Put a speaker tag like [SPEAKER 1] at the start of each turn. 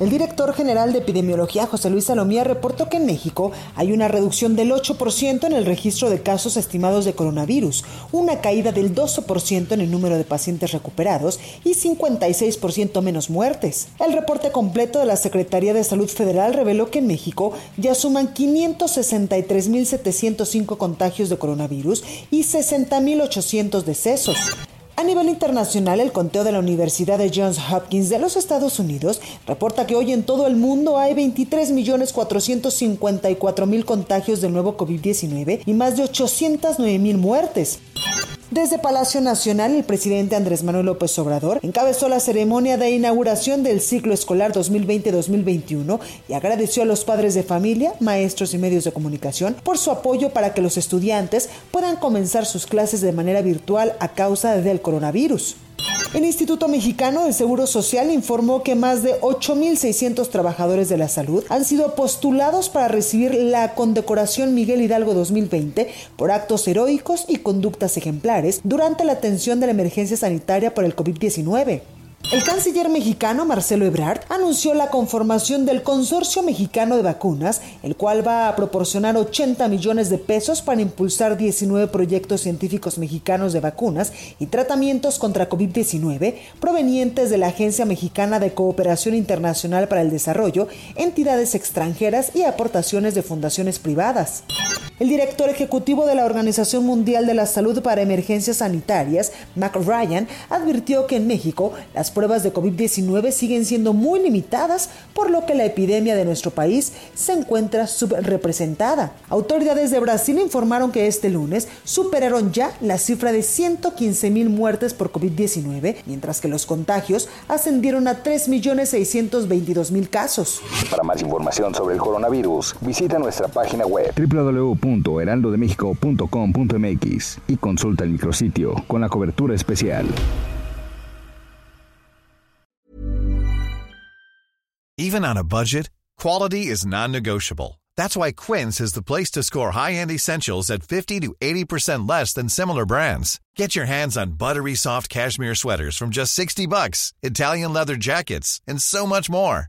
[SPEAKER 1] El director general de epidemiología, José Luis Salomía, reportó que en México hay una reducción del 8% en el registro de casos estimados de coronavirus, una caída del 12% en el número de pacientes recuperados y 56% menos muertes. El reporte completo de la Secretaría de Salud Federal reveló que en México ya suman 563.705 contagios de coronavirus y 60.800 decesos. A nivel internacional, el conteo de la Universidad de Johns Hopkins de los Estados Unidos reporta que hoy en todo el mundo hay 23.454.000 contagios del nuevo COVID-19 y más de 809.000 muertes. Desde Palacio Nacional, el presidente Andrés Manuel López Obrador encabezó la ceremonia de inauguración del ciclo escolar 2020-2021 y agradeció a los padres de familia, maestros y medios de comunicación por su apoyo para que los estudiantes puedan comenzar sus clases de manera virtual a causa del coronavirus. El Instituto Mexicano del Seguro Social informó que más de 8.600 trabajadores de la salud han sido postulados para recibir la condecoración Miguel Hidalgo 2020 por actos heroicos y conductas ejemplares durante la atención de la emergencia sanitaria por el COVID-19. El canciller mexicano Marcelo Ebrard anunció la conformación del Consorcio Mexicano de Vacunas, el cual va a proporcionar 80 millones de pesos para impulsar 19 proyectos científicos mexicanos de vacunas y tratamientos contra COVID-19 provenientes de la Agencia Mexicana de Cooperación Internacional para el Desarrollo, entidades extranjeras y aportaciones de fundaciones privadas. El director ejecutivo de la Organización Mundial de la Salud para Emergencias Sanitarias, Mac Ryan, advirtió que en México las pruebas de COVID-19 siguen siendo muy limitadas, por lo que la epidemia de nuestro país se encuentra subrepresentada. Autoridades de Brasil informaron que este lunes superaron ya la cifra de 115 mil muertes por COVID-19, mientras que los contagios ascendieron a 3.622.000 casos.
[SPEAKER 2] Para más información sobre el coronavirus, visita nuestra página web www.heraldodemexico.com.mx y consulta el micrositio con la cobertura especial.
[SPEAKER 3] Even on a budget, quality is non-negotiable. That's why Quince is the place to score high-end essentials at 50 to 80% less than similar brands. Get your hands on buttery soft cashmere sweaters from just 60 bucks, Italian leather jackets, and so much more.